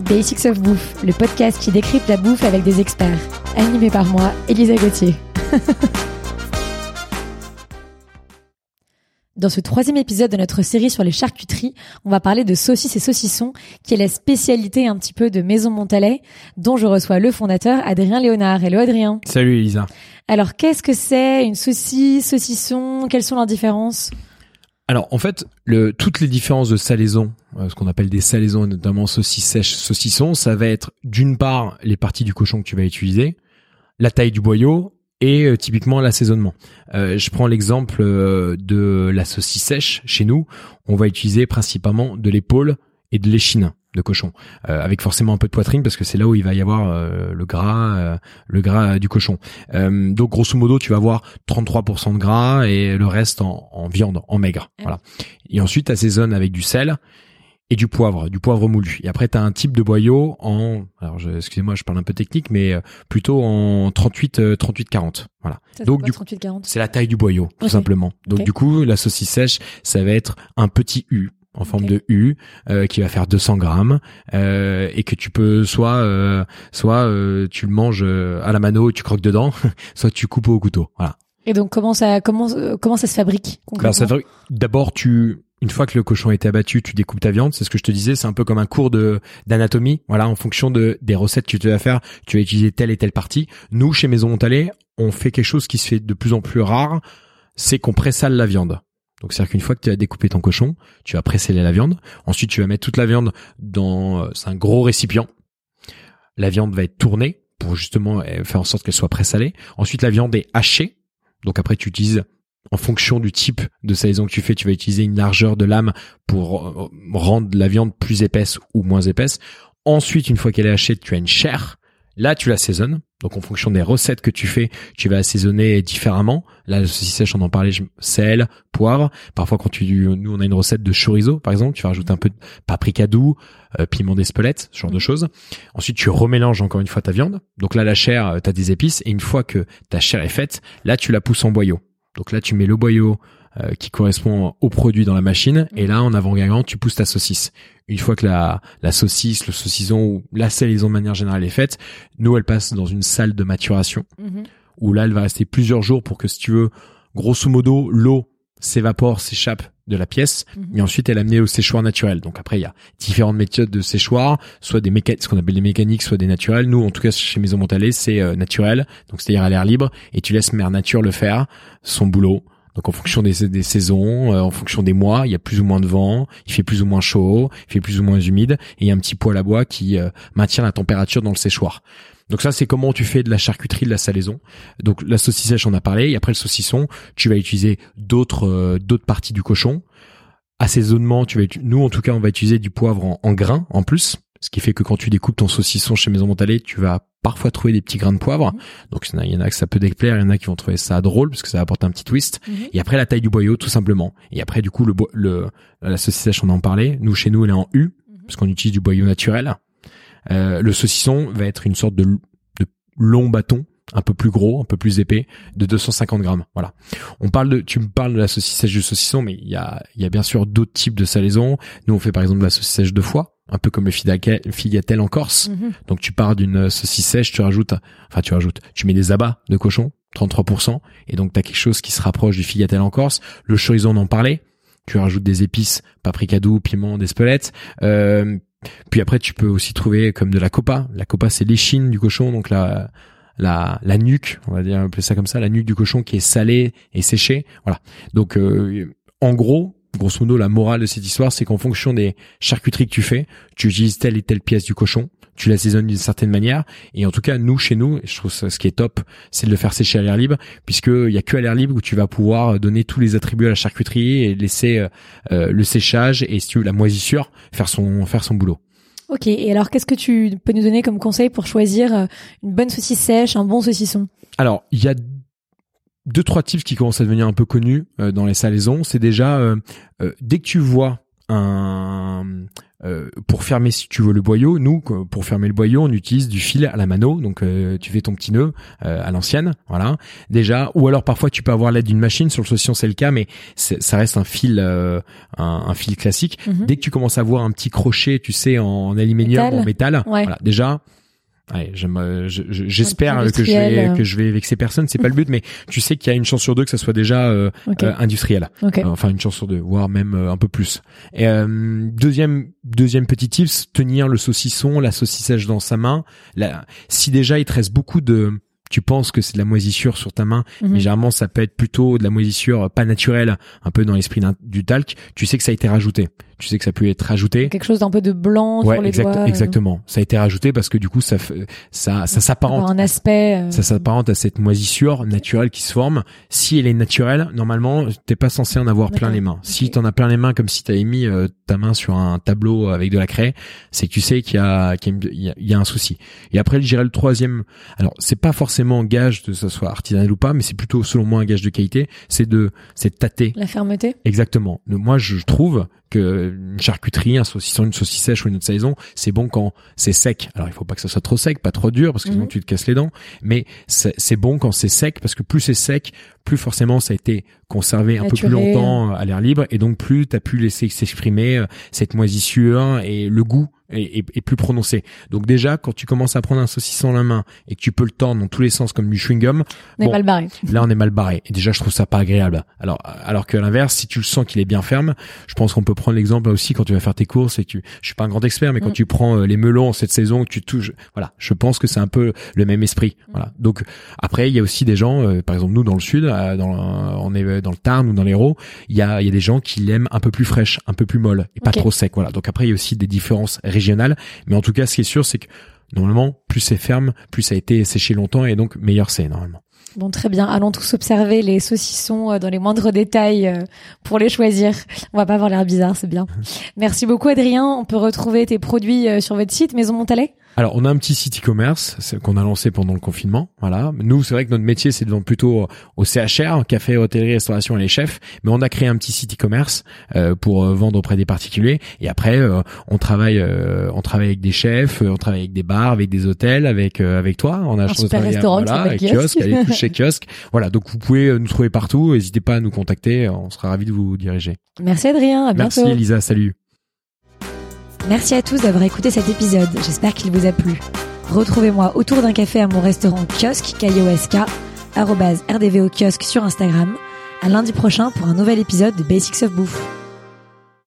Basics of Bouffe, le podcast qui décrypte la bouffe avec des experts. Animé par moi, Elisa Gauthier. Dans ce troisième épisode de notre série sur les charcuteries, on va parler de saucisses et saucissons, qui est la spécialité un petit peu de Maison Montalet, dont je reçois le fondateur Adrien Léonard. Hello Adrien. Salut Elisa. Alors qu'est-ce que c'est une saucisse, saucisson? Quelles sont leurs différences? Alors en fait, le, toutes les différences de salaison, euh, ce qu'on appelle des salaisons, notamment saucisses sèches, saucissons, ça va être d'une part les parties du cochon que tu vas utiliser, la taille du boyau et euh, typiquement l'assaisonnement. Euh, je prends l'exemple euh, de la saucisse sèche. Chez nous, on va utiliser principalement de l'épaule et de l'échine de cochon, euh, avec forcément un peu de poitrine parce que c'est là où il va y avoir euh, le gras, euh, le gras du cochon. donc grosso modo, tu vas avoir 33% de gras et le reste en, en viande, en maigre. Voilà. Et ensuite, assaisonne avec du sel et du poivre, du poivre moulu. Et après, tu as un type de boyau en, alors je, excusez-moi, je parle un peu technique, mais euh, plutôt en 38, 38, 40. Voilà. Ça, Donc du 38 40 c'est la taille du boyau, tout simplement. Donc du coup, la saucisse sèche, ça va être un petit U en forme de U euh, qui va faire 200 grammes euh, et que tu peux soit euh, soit euh, tu le manges euh, à la mano et tu croques dedans, soit tu coupes au couteau. Voilà. Et donc comment ça comment euh, comment ça se fabrique concrètement? Ça veut- D'abord, tu une fois que le cochon a été abattu, tu découpes ta viande. C'est ce que je te disais. C'est un peu comme un cours de d'anatomie. Voilà, en fonction de des recettes que tu vas faire, tu vas utiliser telle et telle partie. Nous, chez Maison Montalet, on fait quelque chose qui se fait de plus en plus rare. C'est qu'on pressale la viande. Donc, c'est-à-dire qu'une fois que tu as découpé ton cochon, tu vas presseler la viande. Ensuite, tu vas mettre toute la viande dans euh, un gros récipient. La viande va être tournée pour justement euh, faire en sorte qu'elle soit pressalée. Ensuite, la viande est hachée. Donc après, tu utilises en fonction du type de salaison que tu fais, tu vas utiliser une largeur de lame pour euh, rendre la viande plus épaisse ou moins épaisse. Ensuite, une fois qu'elle est hachée, tu as une chair. Là, tu l'assaisonnes. Donc, en fonction des recettes que tu fais, tu vas assaisonner différemment. Là, la saucisse sèche, on en parlait, sel, poivre. Parfois, quand tu, nous, on a une recette de chorizo, par exemple, tu vas rajouter un peu de paprika doux, euh, piment d'Espelette, ce genre de choses. Ensuite, tu remélanges encore une fois ta viande. Donc là, la chair, tu as des épices. Et une fois que ta chair est faite, là, tu la pousses en boyau. Donc là, tu mets le boyau euh, qui correspond au produit dans la machine. Et là, en avant-gagnant, tu pousses ta saucisse. Une fois que la, la saucisse, le saucisson ou la salaison de manière générale est faite, nous, elle passe dans une salle de maturation Mhm. où là, elle va rester plusieurs jours pour que, si tu veux, grosso modo, l'eau s'évapore, s'échappe de la pièce, Mhm. et ensuite elle est amenée au séchoir naturel. Donc après, il y a différentes méthodes de séchoir, soit des mécaniques, ce qu'on appelle des mécaniques, soit des naturels. Nous, en tout cas, chez Maison Montalet, c'est euh, naturel, donc c'est-à-dire à l'air libre, et tu laisses Mère Nature le faire, son boulot. Donc en fonction des, des saisons, euh, en fonction des mois, il y a plus ou moins de vent, il fait plus ou moins chaud, il fait plus ou moins humide, et il y a un petit poêle à bois qui euh, maintient la température dans le séchoir. Donc ça, c'est comment tu fais de la charcuterie, de la salaison. Donc la saucisse sèche, on a parlé. Et après le saucisson, tu vas utiliser d'autres euh, d'autres parties du cochon. Assaisonnement, tu vas nous en tout cas, on va utiliser du poivre en, en grains en plus, ce qui fait que quand tu découpes ton saucisson chez Maison Montalet, tu vas parfois trouver des petits grains de poivre. Donc il y en a- que ça peut déplaire, il y en a qui vont trouver ça drôle parce que ça va apporter un petit twist. Mhm. Et après la taille du boyau, tout simplement. Et après du coup le, le la saucisse sèche, on en parlait. Nous chez nous, elle est en U parce qu'on utilise du boyau naturel. Euh, le saucisson va être une sorte de, de long bâton, un peu plus gros, un peu plus épais, de 250 grammes. Voilà. On parle de, tu me parles de la saucisse sèche du saucisson, mais il y a, il y a bien sûr d'autres types de salaisons. Nous, on fait par exemple la saucisse sèche de foie, un peu comme le figatelle en Corse. Mhm. Donc tu pars d'une saucisse sèche, tu rajoutes, enfin tu rajoutes, tu mets des abats de cochon, 33%, et donc tu as quelque chose qui se rapproche du figatelle en Corse. Le chorizo, on en parlait. Tu rajoutes des épices, paprika doux, piment, d'espelette. Euh, puis après, tu peux aussi trouver comme de la copa. La copa, c'est l'échine du cochon, donc la, la, la nuque, on va dire appeler ça comme ça, la nuque du cochon qui est salée et séchée. Voilà. Donc, euh, en gros, grosso modo, la morale de cette histoire, c'est qu'en fonction des charcuteries que tu fais, tu utilises telle et telle pièce du cochon, tu l'assaisonnes d'une certaine manière. Et en tout cas, nous, chez nous, je trouve ça, ce qui est top, c'est de le faire sécher à l'air libre, puisque il y a que à l'air libre où tu vas pouvoir donner tous les attributs à la charcuterie et laisser euh, euh, le séchage et si tu veux la moisissure faire son faire son boulot. Ok, et alors qu'est-ce que tu peux nous donner comme conseil pour choisir euh, une bonne saucisse sèche, un bon saucisson? Alors, il y a deux trois tips qui commencent à devenir un peu connus euh, dans les salaisons. C'est déjà euh, euh, dès que tu vois un euh, pour fermer si tu veux le boyau, nous pour fermer le boyau, on utilise du fil à la mano, donc euh, tu fais ton petit nœud euh, à l'ancienne, voilà. Déjà, ou alors parfois tu peux avoir l'aide d'une machine. Sur le saucisson c'est le cas, mais ça reste un fil, un, fil classique. Mhm. Dès que tu commences à voir un petit crochet, tu sais, en, aluminium, en métal, voilà, déjà Ouais, euh, j'espère que je vais euh. que je vais vexer personne, c'est pas le but, mais tu sais qu'il y a une chance sur deux que ça soit déjà euh, industriel, enfin une chance sur deux, voire même un peu plus. Et deuxième deuxième petit tips, tenir le saucisson, la saucissage dans sa main. Là, si déjà il te reste beaucoup de tu penses que c'est de la moisissure sur ta main, mais mhm. généralement ça peut être plutôt de la moisissure pas naturelle, un peu dans l'esprit du talc. Tu sais que ça a été rajouté tu sais que ça peut être rajouté. Quelque chose d'un peu de blanc sur les doigts. Euh. Exactement. Ça a été rajouté parce que du coup ça ça ça s'apparente. Un aspect. Euh. Ça s'apparente à cette moisissure naturelle qui se forme. Si elle est naturelle, normalement t'es pas censé en avoir plein les mains. Si t'en as plein les mains comme si t'avais mis euh, ta main sur un tableau avec de la craie, c'est que tu sais qu'il y a qu'il y, a un souci. Et après je dirais le troisième. Alors c'est pas forcément un gage de que ça soit artisanal ou pas, mais c'est plutôt selon moi un gage de qualité. C'est de c'est de tâter. La fermeté. Exactement. Moi je trouve que une charcuterie, un saucisson, une saucisse sèche ou une autre saison, c'est bon quand c'est sec. Alors il faut pas que ça soit trop sec, pas trop dur parce que sinon mhm. tu te casses les dents, mais c'est bon quand c'est sec parce que plus c'est sec, plus forcément ça a été conservé un peu plus longtemps à l'air libre et donc plus tu as pu laisser s'exprimer euh, cette moisissure et le goût est, plus prononcé. Donc déjà, quand tu commences à prendre un saucisson en la main et que tu peux le tendre dans tous les sens comme du chewing gum, on est mal barré. Là, on est mal barré. Et déjà, je trouve ça pas agréable. Alors, alors que l'inverse, si tu le sens qu'il est bien ferme, je pense qu'on peut prendre l'exemple aussi quand tu vas faire tes courses et tu, je suis pas un grand expert, mais quand mm. tu prends euh, les melons cette saison, que tu touches, voilà, je pense que c'est un peu le même esprit. Mm. Voilà. Donc après, il y a aussi des gens, euh, par exemple nous dans le sud, euh, dans, on est dans le Tarn ou dans l'Hérault, il y a, il y a des gens qui l'aiment un peu plus fraîche, un peu plus molle et pas trop sec. Voilà. Donc après, il y a aussi des différences régionales, mais en tout cas, ce qui est sûr, c'est que normalement, plus c'est ferme, plus ça a été séché longtemps et donc meilleur c'est normalement. Bon, très bien. Allons tous observer les saucissons euh, dans les moindres détails euh, pour les choisir. On va pas avoir l'air bizarre, c'est bien. Merci beaucoup, Adrien. On peut retrouver tes produits euh, sur votre site Maison Montalet? Alors, on a un petit site e-commerce qu'on a lancé pendant le confinement. Voilà. Nous, c'est vrai que notre métier, c'est de vendre plutôt au CHR, café, hôtellerie, restauration et les chefs. Mais on a créé un petit site e-commerce euh, pour euh, vendre auprès des particuliers. Et après, euh, on travaille, on travaille avec des chefs, on travaille avec des bars, avec des hôtels, avec avec toi. On a un super restaurant voilà, avec kiosque, avec chez kiosque. Voilà. Donc, vous pouvez nous trouver partout. N'hésitez pas à nous contacter. On sera ravis de vous diriger. Merci Adrien. À bientôt. Merci Elisa. Salut. Merci à tous d'avoir écouté cet épisode, j'espère qu'il vous a plu. Retrouvez-moi autour d'un café à mon restaurant kiosque, KIOSK, rdvo kiosque sur Instagram, à lundi prochain pour un nouvel épisode de Basics of Bouffe.